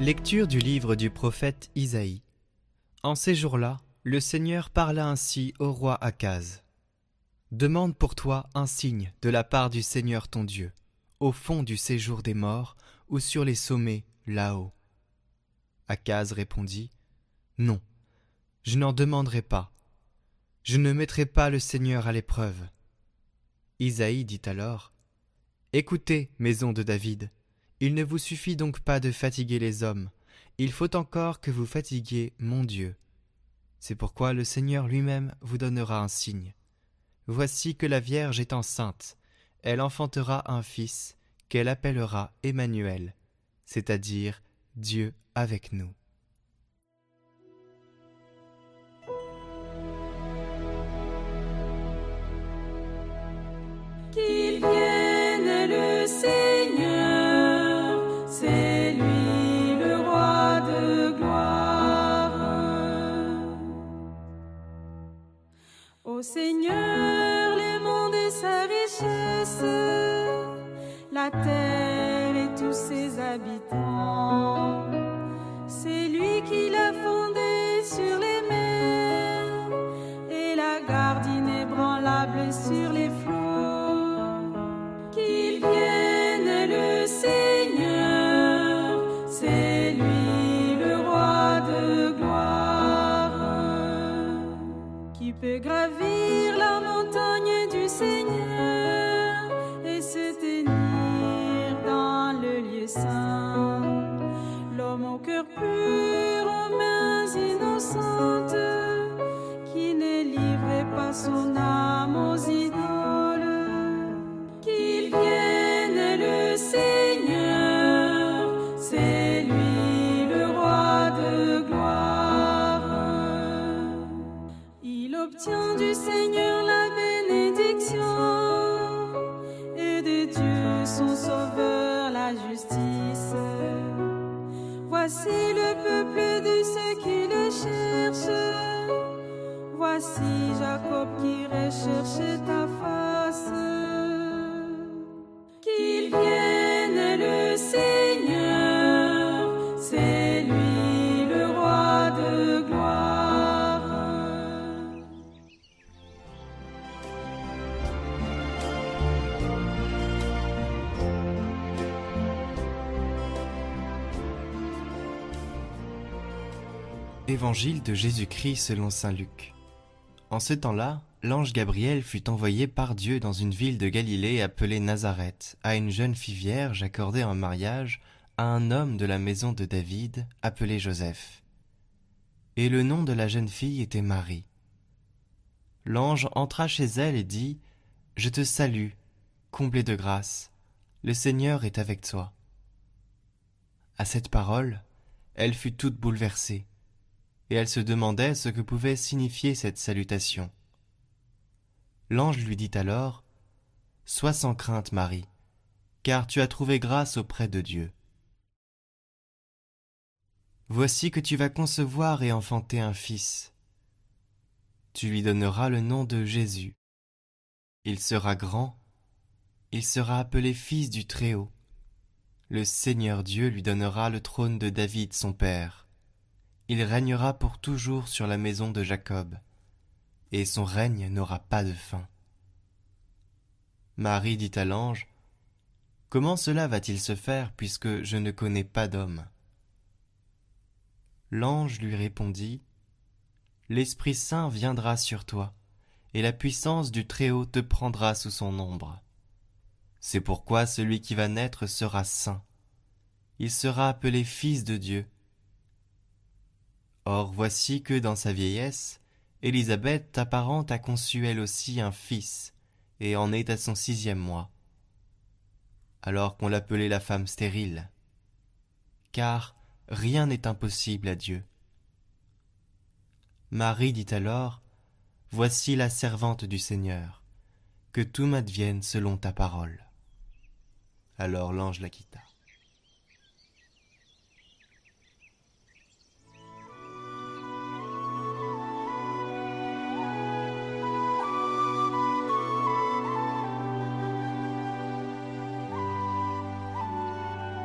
Lecture du livre du prophète Isaïe. En ces jours-là, le Seigneur parla ainsi au roi Akaz. Demande pour toi un signe de la part du Seigneur ton Dieu, au fond du séjour des morts ou sur les sommets là-haut. Akaz répondit Non, je n'en demanderai pas. Je ne mettrai pas le Seigneur à l'épreuve. Isaïe dit alors Écoutez, maison de David, il ne vous suffit donc pas de fatiguer les hommes, il faut encore que vous fatiguiez mon Dieu. C'est pourquoi le Seigneur lui-même vous donnera un signe. Voici que la Vierge est enceinte, elle enfantera un fils, qu'elle appellera Emmanuel, c'est-à-dire Dieu avec nous. C'est lui qui l'a fondé sur les mers et la garde inébranlable sur les flots. Qu'il vienne le Seigneur, c'est lui le roi de gloire. Qui peut gravir son sauveur la justice. Voici le peuple de ceux qui le cherchent. Voici Jacob qui recherche ta face. Qu'il vienne le Évangile de Jésus-Christ selon saint Luc. En ce temps-là, l'ange Gabriel fut envoyé par Dieu dans une ville de Galilée appelée Nazareth, à une jeune fille vierge accordée en mariage à un homme de la maison de David appelé Joseph. Et le nom de la jeune fille était Marie. L'ange entra chez elle et dit Je te salue, comblée de grâce, le Seigneur est avec toi. À cette parole, elle fut toute bouleversée et elle se demandait ce que pouvait signifier cette salutation. L'ange lui dit alors Sois sans crainte, Marie, car tu as trouvé grâce auprès de Dieu. Voici que tu vas concevoir et enfanter un fils. Tu lui donneras le nom de Jésus. Il sera grand, il sera appelé fils du Très-Haut. Le Seigneur Dieu lui donnera le trône de David son père il régnera pour toujours sur la maison de Jacob, et son règne n'aura pas de fin. Marie dit à l'ange, Comment cela va-t-il se faire puisque je ne connais pas d'homme? L'ange lui répondit, L'Esprit Saint viendra sur toi, et la puissance du Très-Haut te prendra sous son ombre. C'est pourquoi celui qui va naître sera saint. Il sera appelé Fils de Dieu, Or voici que dans sa vieillesse, Élisabeth ta parente a conçu elle aussi un fils, et en est à son sixième mois, alors qu'on l'appelait la femme stérile. Car rien n'est impossible à Dieu. Marie dit alors, Voici la servante du Seigneur, que tout m'advienne selon ta parole. Alors l'ange la quitta.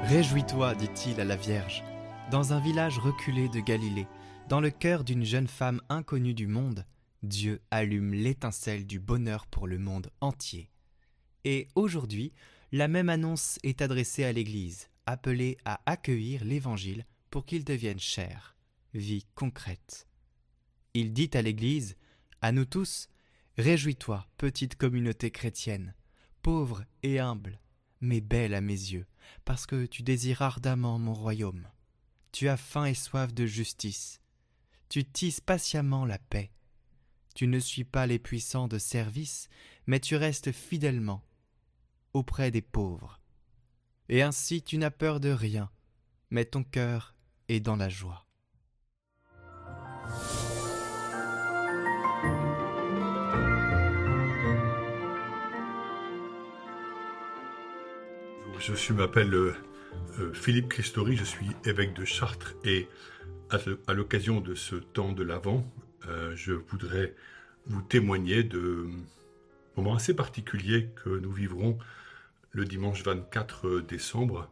Réjouis-toi, dit-il à la Vierge, dans un village reculé de Galilée, dans le cœur d'une jeune femme inconnue du monde, Dieu allume l'étincelle du bonheur pour le monde entier. Et aujourd'hui, la même annonce est adressée à l'Église, appelée à accueillir l'Évangile pour qu'il devienne chair, vie concrète. Il dit à l'Église, à nous tous, Réjouis-toi, petite communauté chrétienne, pauvre et humble, mais belle à mes yeux, parce que tu désires ardemment mon royaume. Tu as faim et soif de justice. Tu tisses patiemment la paix. Tu ne suis pas les puissants de service, mais tu restes fidèlement auprès des pauvres. Et ainsi tu n'as peur de rien, mais ton cœur est dans la joie. Je m'appelle euh, euh, Philippe Christori, je suis évêque de Chartres et à, l'occasion de ce temps de l'Avent, euh, je voudrais vous témoigner de moment assez particulier que nous vivrons le dimanche 24 décembre.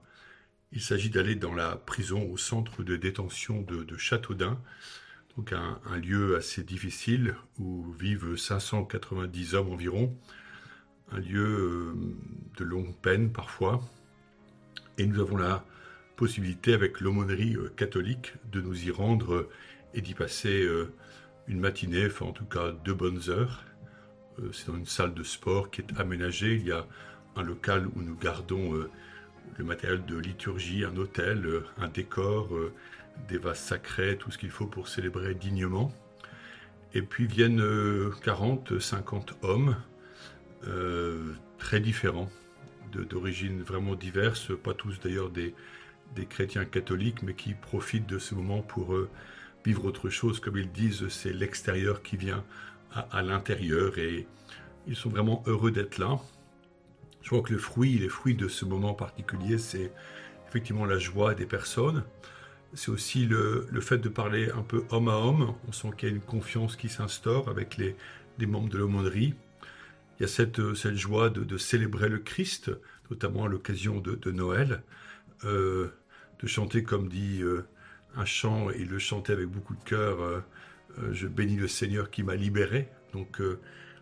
Il s'agit d'aller dans la prison au centre de détention de, Châteaudun, donc un, un, lieu assez difficile où vivent 590 hommes environ, un lieu de longue peine parfois, et nous avons la possibilité, avec l'aumônerie euh, catholique, de nous y rendre euh, et d'y passer euh, une matinée, enfin en tout cas deux bonnes heures. C'est dans une salle de sport qui est aménagée. Il y a un local où nous gardons le matériel de liturgie, un hôtel, un décor, des vases sacrés, tout ce qu'il faut pour célébrer dignement. Et puis viennent 40, 50 hommes très différents, d'origines vraiment diverses, pas tous d'ailleurs des, des, chrétiens catholiques, mais qui profitent de ce moment pour euh, vivre autre chose. Comme ils disent, c'est l'extérieur qui vient à, l'intérieur et ils sont vraiment heureux d'être là. Je crois que le fruit, les fruits de ce moment particulier, c'est effectivement la joie des personnes. C'est aussi le, le, fait de parler un peu homme à homme. On sent qu'il y a une confiance qui s'instaure avec les, les membres de l'aumônerie il y a cette, euh, joie de, célébrer le Christ, notamment à l'occasion de, Noël, euh, de chanter comme dit euh, un chant, et le chanter avec beaucoup de cœur, je bénis le Seigneur qui m'a libéré. Donc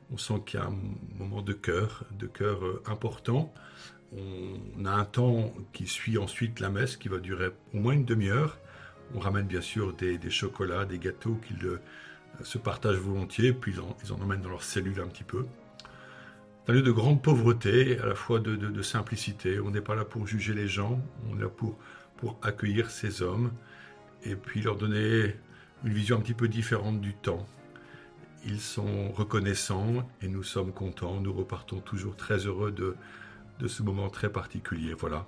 on sent qu'il y a un moment de cœur, de cœur important. On a un temps qui suit ensuite la messe qui va durer au moins une demi-heure. On ramène bien sûr des, chocolats, des gâteaux qu'ils se partagent volontiers, puis ils en emmènent dans leur cellule un petit peu un lieu de grande pauvreté, à la fois de, simplicité. On n'est pas là pour juger les gens, on est là pour, pour accueillir ces hommes et puis leur donner une vision un petit peu différente du temps. Ils sont reconnaissants et nous sommes contents. Nous repartons toujours très heureux de, de ce moment très particulier. Voilà.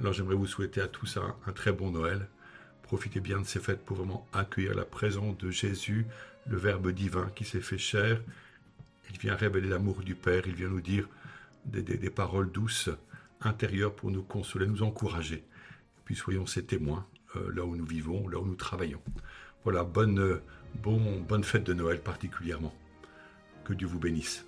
Alors j'aimerais vous souhaiter à tous un, un très bon Noël. Profitez bien de ces fêtes pour vraiment accueillir la présence de Jésus, le Verbe divin qui s'est fait chair il vient révéler l'amour du Père, il vient nous dire des, paroles douces, intérieures pour nous consoler, nous encourager. Et puis soyons ces témoins euh, là où nous vivons, là où nous travaillons. Voilà, bonne, bon, bonne fête de Noël particulièrement. Que Dieu vous bénisse.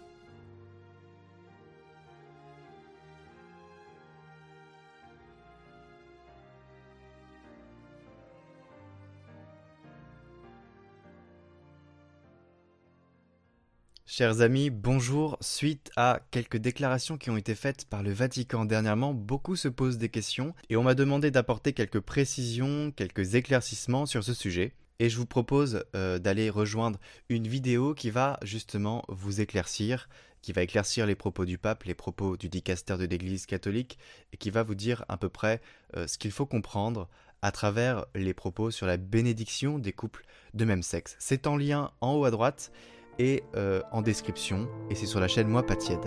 Chers amis, bonjour. Suite à quelques déclarations qui ont été faites par le Vatican dernièrement, beaucoup se posent des questions et on m'a demandé d'apporter quelques précisions, quelques éclaircissements sur ce sujet. Et je vous propose euh, d'aller rejoindre une vidéo qui va justement vous éclaircir, qui va éclaircir les propos du pape, les propos du dicaster de l'Église catholique, et qui va vous dire à peu près euh, ce qu'il faut comprendre à travers les propos sur la bénédiction des couples de même sexe. C'est en lien en haut à droite et euh, en description. Et c'est sur la chaîne Moi Patiède.